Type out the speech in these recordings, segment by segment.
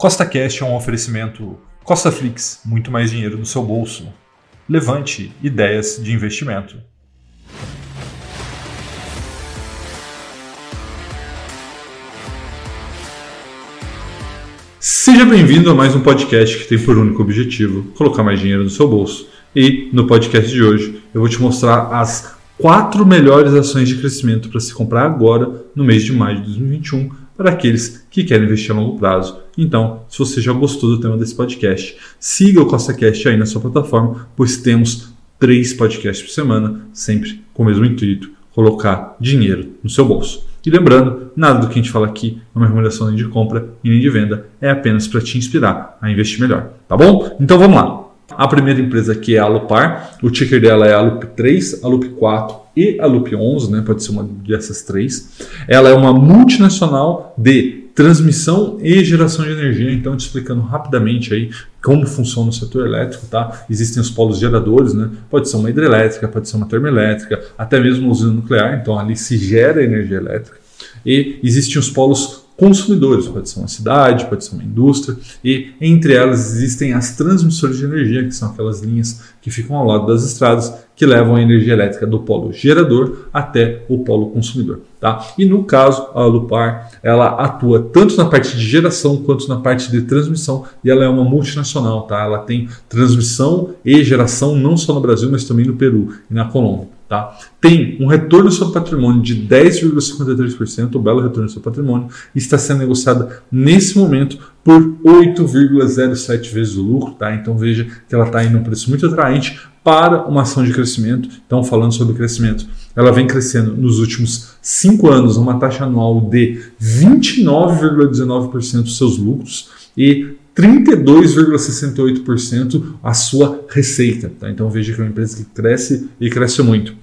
Costa Cash é um oferecimento Costa Flix, muito mais dinheiro no seu bolso. Levante ideias de investimento. Seja bem-vindo a mais um podcast que tem por único objetivo colocar mais dinheiro no seu bolso. E no podcast de hoje eu vou te mostrar as quatro melhores ações de crescimento para se comprar agora no mês de maio de 2021 para aqueles que querem investir a longo prazo. Então, se você já gostou do tema desse podcast, siga o CostaCast aí na sua plataforma, pois temos três podcasts por semana, sempre com o mesmo intuito, colocar dinheiro no seu bolso. E lembrando, nada do que a gente fala aqui é uma recomendação nem de compra e nem de venda, é apenas para te inspirar a investir melhor, tá bom? Então vamos lá. A primeira empresa aqui é a Alupar, o ticker dela é a Alup 3, Alup 4 e a Loop 11, né, pode ser uma dessas três. Ela é uma multinacional de transmissão e geração de energia. Então, te explicando rapidamente aí como funciona o setor elétrico, tá? Existem os polos geradores, né? Pode ser uma hidrelétrica, pode ser uma termoelétrica, até mesmo uma usina nuclear. Então, ali se gera energia elétrica. E existem os polos consumidores, pode ser uma cidade, pode ser uma indústria, e entre elas existem as transmissoras de energia, que são aquelas linhas que ficam ao lado das estradas, que levam a energia elétrica do polo gerador até o polo consumidor. Tá? E no caso, a Lupar ela atua tanto na parte de geração quanto na parte de transmissão e ela é uma multinacional. Tá? Ela tem transmissão e geração não só no Brasil, mas também no Peru e na Colômbia. Tá? Tem um retorno sobre patrimônio de 10,53%, um belo retorno sobre patrimônio, e está sendo negociada nesse momento por 8,07 vezes o lucro. Tá? Então veja que ela está em um preço muito atraente para uma ação de crescimento. Então, falando sobre crescimento, ela vem crescendo nos últimos cinco anos uma taxa anual de 29,19% dos seus lucros e 32,68% a sua receita. Tá? Então veja que é uma empresa que cresce e cresce muito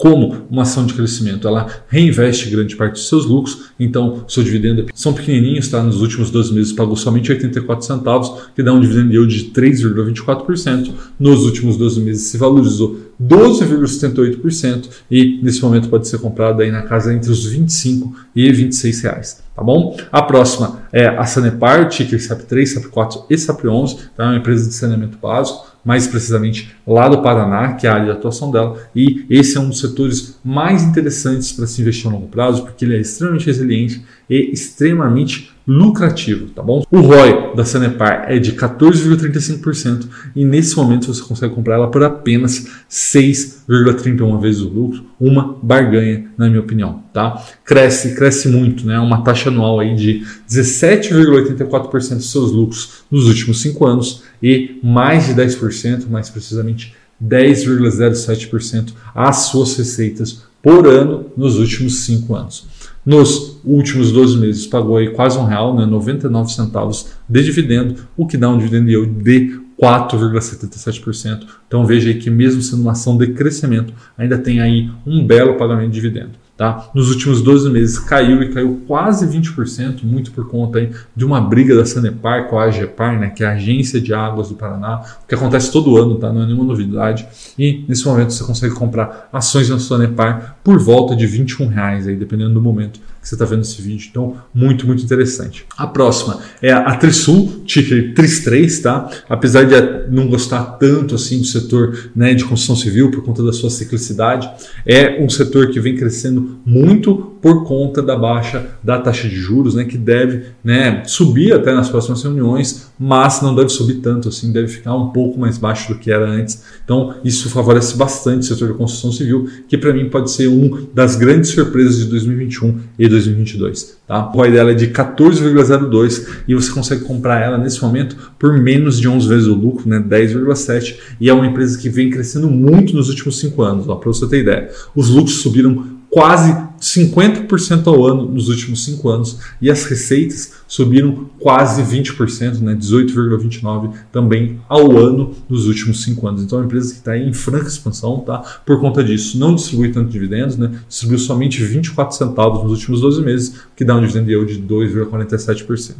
como uma ação de crescimento. Ela reinveste grande parte dos seus lucros, então seu dividendo são pequenininhos, tá? nos últimos 12 meses pagou somente 84 centavos, que dá um dividendo yield de 3,24%. Nos últimos 12 meses se valorizou 12,78% e nesse momento pode ser comprado aí na casa entre os 25 e 26 reais. Tá bom? A próxima é a Sanepar, ticker SAP3, SAP4 e SAP11, tá? É uma empresa de saneamento básico mais precisamente lá do Paraná, que é a área de atuação dela, e esse é um dos setores mais interessantes para se investir a longo prazo, porque ele é extremamente resiliente e extremamente lucrativo, tá bom? O ROI da Sanepar é de 14,35% e nesse momento você consegue comprar ela por apenas 6,31 vezes o lucro, uma barganha, na minha opinião, tá? Cresce, cresce muito, né? Uma taxa anual aí de 17,84% dos seus lucros nos últimos 5 anos e mais de 10%, mais precisamente 10,07% as suas receitas por ano nos últimos 5 anos. Nos últimos 12 meses pagou aí quase um real, né, 99 centavos de dividendo, o que dá um dividendo yield de 4,77%. Então veja aí que mesmo sendo uma ação de crescimento, ainda tem aí um belo pagamento de dividendo. Tá? Nos últimos 12 meses caiu e caiu quase 20%, muito por conta aí de uma briga da Sanepar com a AGEPAR, né, que é a Agência de Águas do Paraná, que acontece todo ano, tá? não é nenhuma novidade. E nesse momento você consegue comprar ações da Sanepar por volta de 21 reais, aí, dependendo do momento que você está vendo esse vídeo. Então, muito, muito interessante. A próxima é a Trisul, ticker TRIS3, tá? Apesar de não gostar tanto assim do setor né, de construção civil por conta da sua ciclicidade, é um setor que vem crescendo muito por conta da baixa da taxa de juros, né, que deve né, subir até nas próximas reuniões, mas não deve subir tanto assim, deve ficar um pouco mais baixo do que era antes. Então, isso favorece bastante o setor de construção civil, que para mim pode ser uma das grandes surpresas de 2021 e 2022. Tá? O ROI dela é de 14,02 e você consegue comprar ela nesse momento por menos de 11 vezes o lucro, né, 10,7, e é uma empresa que vem crescendo muito nos últimos 5 anos, para você ter ideia. Os lucros subiram quase 50% ao ano nos últimos 5 anos e as receitas subiram quase 20%, né, 18,29% também ao ano nos últimos 5 anos. Então é uma empresa que está em franca expansão tá? por conta disso. Não distribui tanto dividendos, né, distribuiu somente 24 centavos nos últimos 12 meses, que dá um dividend yield de 2,47%.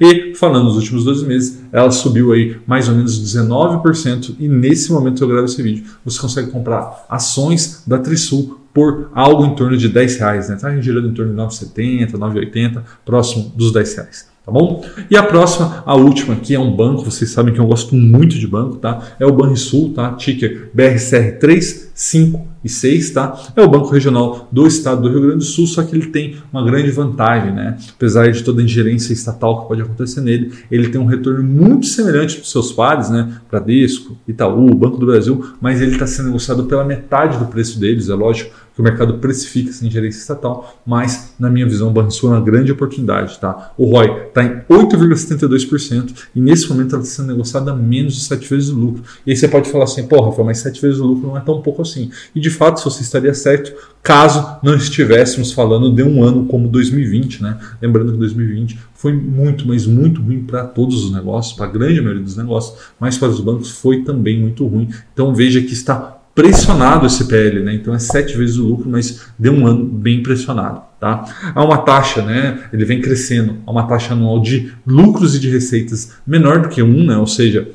E falando nos últimos 12 meses, ela subiu aí mais ou menos 19% e nesse momento que eu gravo esse vídeo, você consegue comprar ações da Trisul por algo em torno de 10 reais, né? Está girando em torno de 9,70, 9,80, próximo dos 10 reais. tá bom? E a próxima, a última aqui é um banco, vocês sabem que eu gosto muito de banco, tá? É o Banrisul, tá? Ticker BRCR3, 5 e 6, tá? É o Banco Regional do Estado do Rio Grande do Sul, só que ele tem uma grande vantagem, né? Apesar de toda a ingerência estatal que pode acontecer nele, ele tem um retorno muito semelhante dos seus pares, né? Bradesco, Itaú, Banco do Brasil, mas ele está sendo negociado pela metade do preço deles, é lógico que o mercado precifica sem gerência estatal, mas na minha visão o Banrisul é uma grande oportunidade, tá? O ROI está em 8,72% e nesse momento está sendo negociada a menos de 7 vezes o lucro. E aí você pode falar assim, porra, mas 7 vezes o lucro não é tão pouco assim. E de fato, se você estaria certo, caso não estivéssemos falando de um ano como 2020, né? Lembrando que 2020 foi muito, mas muito ruim para todos os negócios, para a grande maioria dos negócios, mas para os bancos foi também muito ruim. Então veja que está pressionado esse PL, né? Então é sete vezes o lucro, mas deu um ano bem pressionado, tá? Há uma taxa, né? Ele vem crescendo, há uma taxa anual de lucros e de receitas menor do que um, né? Ou seja,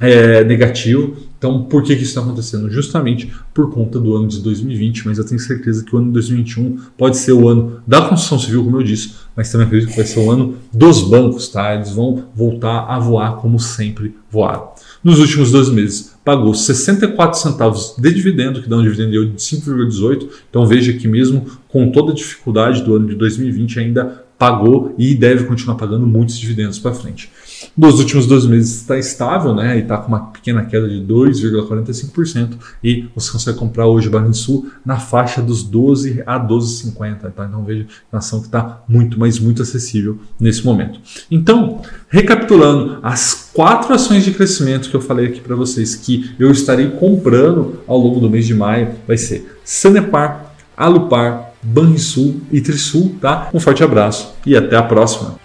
é negativo. Então, por que, que isso está acontecendo? Justamente por conta do ano de 2020, mas eu tenho certeza que o ano de 2021 pode ser o ano da construção civil, como eu disse, mas também acredito que vai ser o ano dos bancos, tá? Eles vão voltar a voar como sempre voaram. Nos últimos 12 meses, pagou 64 centavos de dividendo, que dá um dividendo de 5,18. Então veja que mesmo com toda a dificuldade do ano de 2020 ainda pagou e deve continuar pagando muitos dividendos para frente. Nos últimos 12 meses está estável, né? E está com uma pequena queda de 2,45%. E você consegue comprar hoje o Sul na faixa dos 12 a 12,50. Tá? Então veja uma ação que está muito, mas muito acessível nesse momento. Então, recapitulando, as quatro ações de crescimento que eu falei aqui para vocês que eu estarei comprando ao longo do mês de maio vai ser Sanepar, Alupar, Banrisul e Trisul, tá? Um forte abraço e até a próxima.